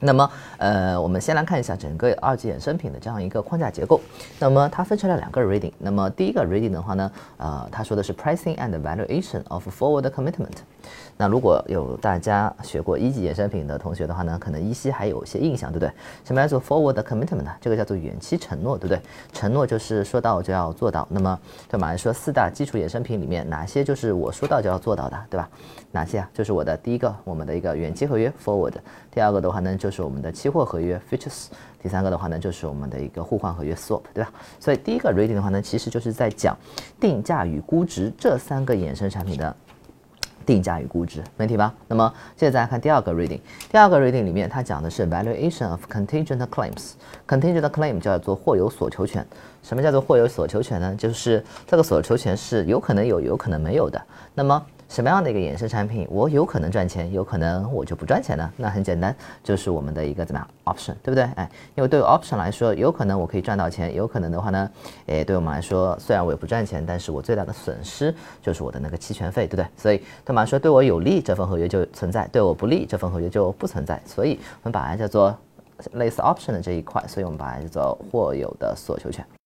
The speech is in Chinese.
那么，呃，我们先来看一下整个二级衍生品的这样一个框架结构。那么它分成了两个 reading。那么第一个 reading 的话呢，呃，它说的是 pricing and valuation of forward commitment。那如果有大家学过一级衍生品的同学的话呢，可能依稀还有些印象，对不对？什么叫做 forward commitment 呢？这个叫做远期承诺，对不对？承诺就是说到就要做到。那么对马来说，四大基础衍生品里面哪些就是我说到就要做到的，对吧？哪些啊？就是我的第一个，我们的一个远期合约 forward。第二个的话呢，就是我们的期期货合约 futures。第三个的话呢，就是我们的一个互换合约 swap，对吧？所以第一个 reading 的话呢，其实就是在讲定价与估值这三个衍生产品的。定价与估值，没题吧？那么现在再来看第二个 reading，第二个 reading 里面它讲的是 valuation of contingent claims。contingent claim 叫做或有所求权。什么叫做或有所求权呢？就是这个所求权是有可能有，有可能没有的。那么什么样的一个衍生产品，我有可能赚钱，有可能我就不赚钱呢？那很简单，就是我们的一个怎么样 option，对不对？哎，因为对于 option 来说，有可能我可以赚到钱，有可能的话呢，哎，对我们来说，虽然我也不赚钱，但是我最大的损失就是我的那个期权费，对不对？所以对我们说，对我有利这份合约就存在，对我不利这份合约就不存在。所以我们把它叫做类似 option 的这一块，所以我们把它叫做或有的索求权。